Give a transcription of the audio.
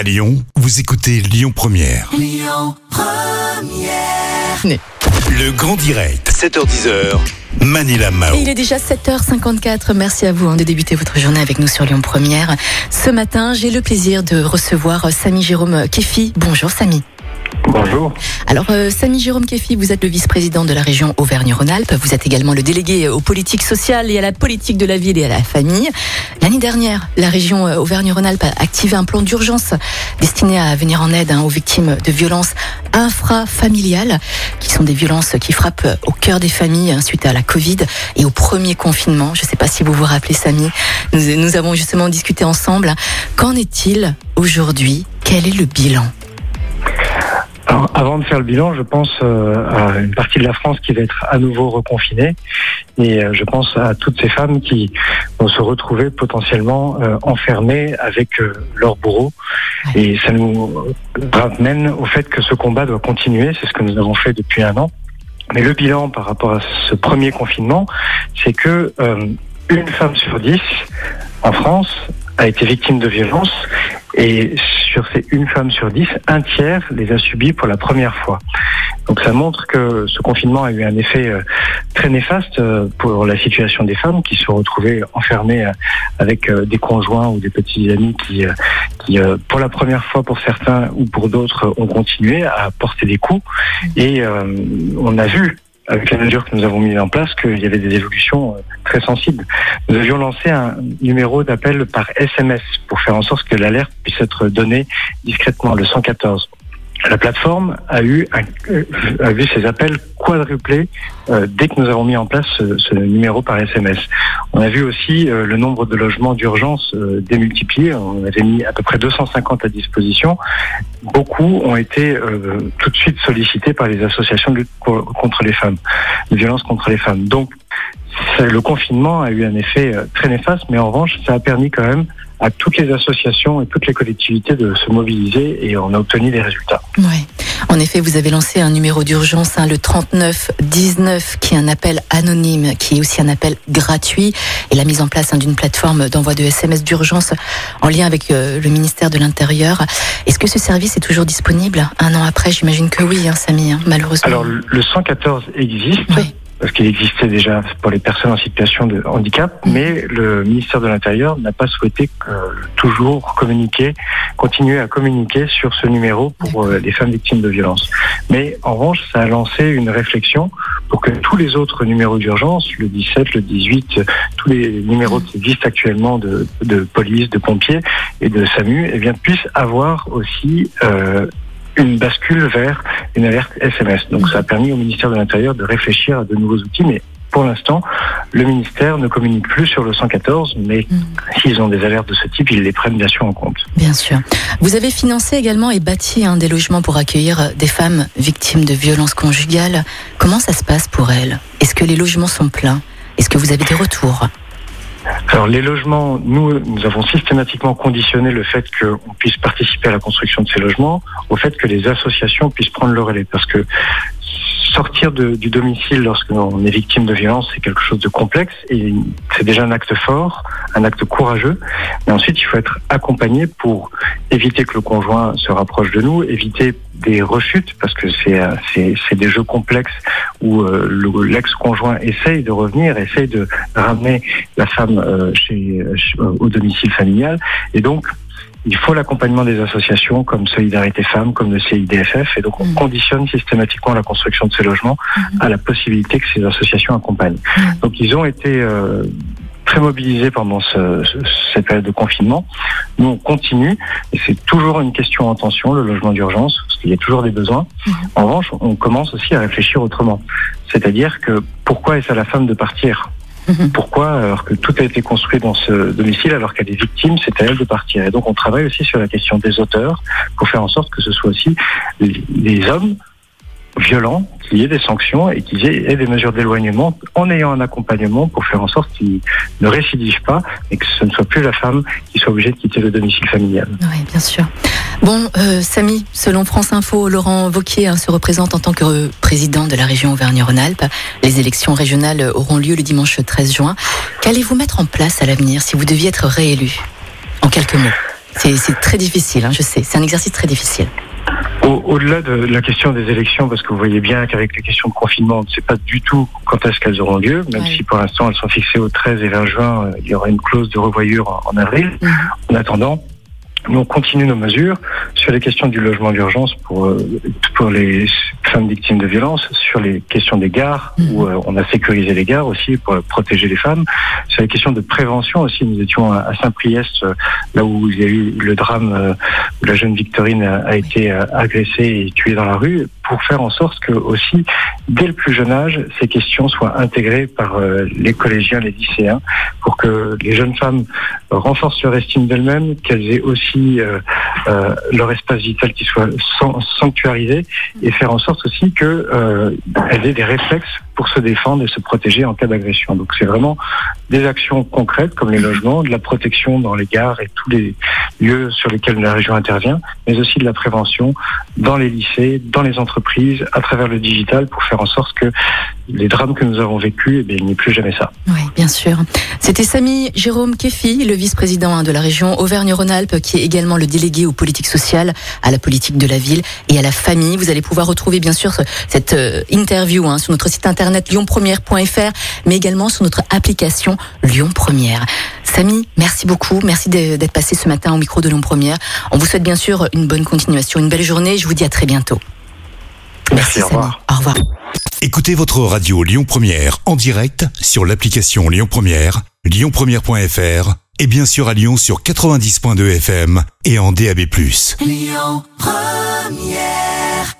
À Lyon, vous écoutez Lyon Première. Le grand direct, 7h10h. Manila Mao. Et il est déjà 7h54. Merci à vous hein, de débuter votre journée avec nous sur Lyon Première. Ce matin, j'ai le plaisir de recevoir Samy Jérôme Kefi. Bonjour Samy. Bonjour. Alors, euh, Samy Jérôme Kefi, vous êtes le vice-président de la région Auvergne-Rhône-Alpes. Vous êtes également le délégué aux politiques sociales et à la politique de la ville et à la famille. L'année dernière, la région euh, Auvergne-Rhône-Alpes a activé un plan d'urgence destiné à venir en aide hein, aux victimes de violences infrafamiliales, qui sont des violences qui frappent au cœur des familles hein, suite à la Covid et au premier confinement. Je ne sais pas si vous vous rappelez, Samy. Nous, nous avons justement discuté ensemble. Qu'en est-il aujourd'hui? Quel est le bilan? Alors, avant de faire le bilan, je pense euh, à une partie de la France qui va être à nouveau reconfinée. Et euh, je pense à toutes ces femmes qui vont se retrouver potentiellement euh, enfermées avec euh, leur bourreau et ça nous ramène au fait que ce combat doit continuer, c'est ce que nous avons fait depuis un an. Mais le bilan par rapport à ce premier confinement, c'est que euh, une femme sur dix en France a été victime de violences et sur ces une femme sur dix, un tiers les a subies pour la première fois. Donc ça montre que ce confinement a eu un effet euh, très néfaste euh, pour la situation des femmes qui se retrouvaient enfermées euh, avec des conjoints ou des petits amis qui, qui pour la première fois pour certains ou pour d'autres, ont continué à porter des coups. Et on a vu avec les mesures que nous avons mises en place, qu'il y avait des évolutions euh, très sensibles. Nous avions lancé un numéro d'appel par SMS pour faire en sorte que l'alerte puisse être donnée discrètement, le 114. La plateforme a eu, euh, a vu ses appels quadruplés euh, dès que nous avons mis en place ce, numéro par SMS. On a vu aussi euh, le nombre de logements d'urgence euh, démultiplié. On avait mis à peu près 250 à disposition. Beaucoup ont été tout de suite sollicités par les associations de lutte co- contre les femmes, de violence contre les femmes. Donc, le confinement a eu un effet très néfaste, mais en revanche, ça a permis quand même à toutes les associations et toutes les collectivités de se mobiliser et on a obtenu des résultats. Oui. En effet, vous avez lancé un numéro d'urgence, hein, le 39 19, qui est un appel anonyme, qui est aussi un appel gratuit, et la mise en place hein, d'une plateforme d'envoi de SMS d'urgence en lien avec euh, le ministère de l'Intérieur. Est-ce que ce service est toujours disponible un an après? J'imagine que oui, hein, Samy, hein, malheureusement. Alors, le 114 existe. Oui. Parce qu'il existait déjà pour les personnes en situation de handicap, Mhm. mais le ministère de l'Intérieur n'a pas souhaité toujours communiquer, continuer à communiquer sur ce numéro pour euh, les femmes victimes de violences. Mais en revanche, ça a lancé une réflexion pour que tous les autres numéros d'urgence, le 17, le 18, euh, tous les numéros qui existent actuellement de, de police, de pompiers et de SAMU, eh bien, puissent avoir aussi euh, une bascule vers une alerte SMS. Donc ça a permis au ministère de l'Intérieur de réfléchir à de nouveaux outils, mais pour l'instant, le ministère ne communique plus sur le 114, mais Mm. s'ils ont des alertes de ce type, ils les prennent bien sûr en compte. Bien sûr. Vous avez financé également et bâti hein, des logements pour accueillir des femmes victimes de violences conjugales. Comment ça se passe pour elles? Est-ce que les logements sont pleins? Est-ce que vous avez des retours? Alors les logements, nous, nous avons systématiquement conditionné le fait qu'on puisse participer à la construction de ces logements au fait que les associations puissent prendre le relais, parce que sortir de- du domicile lorsque l'on est victime de violence, c'est quelque chose de complexe et c'est déjà un acte fort, un acte courageux. Mais ensuite, il faut être accompagné pour éviter que le conjoint se rapproche de nous, éviter des rechutes, parce que c'est euh, des jeux complexes où euh, le- l'ex-conjoint essaye de revenir, essaye de ramener la femme euh, chez- au domicile familial. Et donc, il faut l'accompagnement des associations comme Solidarité Femmes, comme le CIDFF. Et donc, on Mhm. conditionne systématiquement la construction de ces logements à la possibilité que ces associations accompagnent. Mhm. Donc, ils ont été euh, très mobilisés pendant ce- ce- cette période de confinement. Nous, on continue. Et c'est toujours une question en tension, le logement d'urgence, parce qu'il y a toujours des besoins. En revanche, on commence aussi à réfléchir autrement. C'est-à-dire que pourquoi est-ce à la femme de partir? Mhm. pourquoi, alors que tout a été construit dans ce domicile, alors qu'elle est victime, c'est à elle de partir. Et donc, on travaille aussi sur la question des auteurs pour faire en sorte que ce soit aussi les, les hommes violents, qu'il y ait des sanctions et qu'il y ait des mesures d'éloignement en ayant un accompagnement pour faire en sorte qu'ils ne récidivent pas et que ce ne soit plus la femme qui soit obligée de quitter le domicile familial. Oui, bien sûr. Bon, euh, Samy, selon France Info, Laurent Vauquier hein, se représente en tant que euh, président de la région Auvergne-Rhône-Alpes. Les élections régionales auront lieu le dimanche 13 juin. Qu'allez-vous mettre en place à l'avenir si vous deviez être réélu? En quelques mots. C'est très difficile, hein, je sais. C'est un exercice très difficile. Au-delà de la question des élections, parce que vous voyez bien qu'avec les questions de confinement, on ne sait pas du tout quand est-ce qu'elles auront lieu, même si pour l'instant elles sont fixées au 13 et 20 juin, euh, il y aura une clause de revoyure en, avril. Mhm. En attendant, nous, on continue nos mesures sur les questions du logement d'urgence pour, euh, pour les femmes victimes de violences, sur les questions des gares, mmh. où euh, on a sécurisé les gares aussi pour protéger les femmes, sur les questions de prévention aussi. Nous étions à Saint-Priest, euh, là où il y a eu le drame où la jeune Victorine a, été agressée et tuée dans la rue, pour faire en sorte que aussi, dès le plus jeune âge, ces questions soient intégrées par les collégiens, les lycéens, pour que les jeunes femmes renforcent leur estime d'elles-mêmes, qu'elles aient aussi euh, euh, leur espace vital qui soit sanctuarisé et faire en sorte aussi qu'elles euh, aient des réflexes pour se défendre et se protéger en cas d'agression. Donc c'est vraiment des actions concrètes comme les logements, de la protection dans les gares et tous les lieux sur lesquels la région intervient, mais aussi de la prévention dans les lycées, dans les entreprises, à travers le digital pour faire en sorte que les drames que nous avons vécus, eh il n'y ait plus jamais ça. Oui, bien sûr. C'était Samy Jérôme Kefi, le vice-président hein, de la région Auvergne-Rhône-Alpes, qui est également le délégué aux politiques sociales, à la politique de la ville et à la famille. Vous allez pouvoir retrouver bien sûr cette euh, interview hein, sur notre site internet lyonpremière.fr, mais également sur notre application Lyon Première. Samy, merci beaucoup. Merci d'être passé ce matin au micro de Lyon Première. On vous souhaite bien sûr une bonne continuation, une belle journée. Je vous dis à très bientôt. Merci, au revoir. Au revoir. Écoutez votre radio Lyon Première en direct sur l'application Lyon Première, lyonpremière.fr et bien sûr à Lyon sur 90.2 FM et en DAB+. Lyon Première